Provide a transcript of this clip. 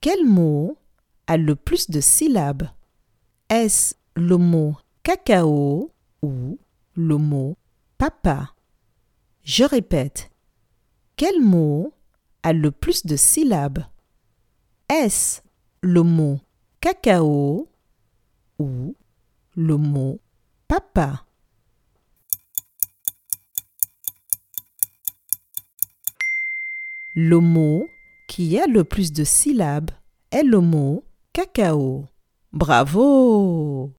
Quel mot a le plus de syllabes? Est-ce le mot cacao ou le mot papa? Je répète. Quel mot a le plus de syllabes? Est-ce le mot cacao ou le mot papa? Le mot qui a le plus de syllabes est le mot cacao. Bravo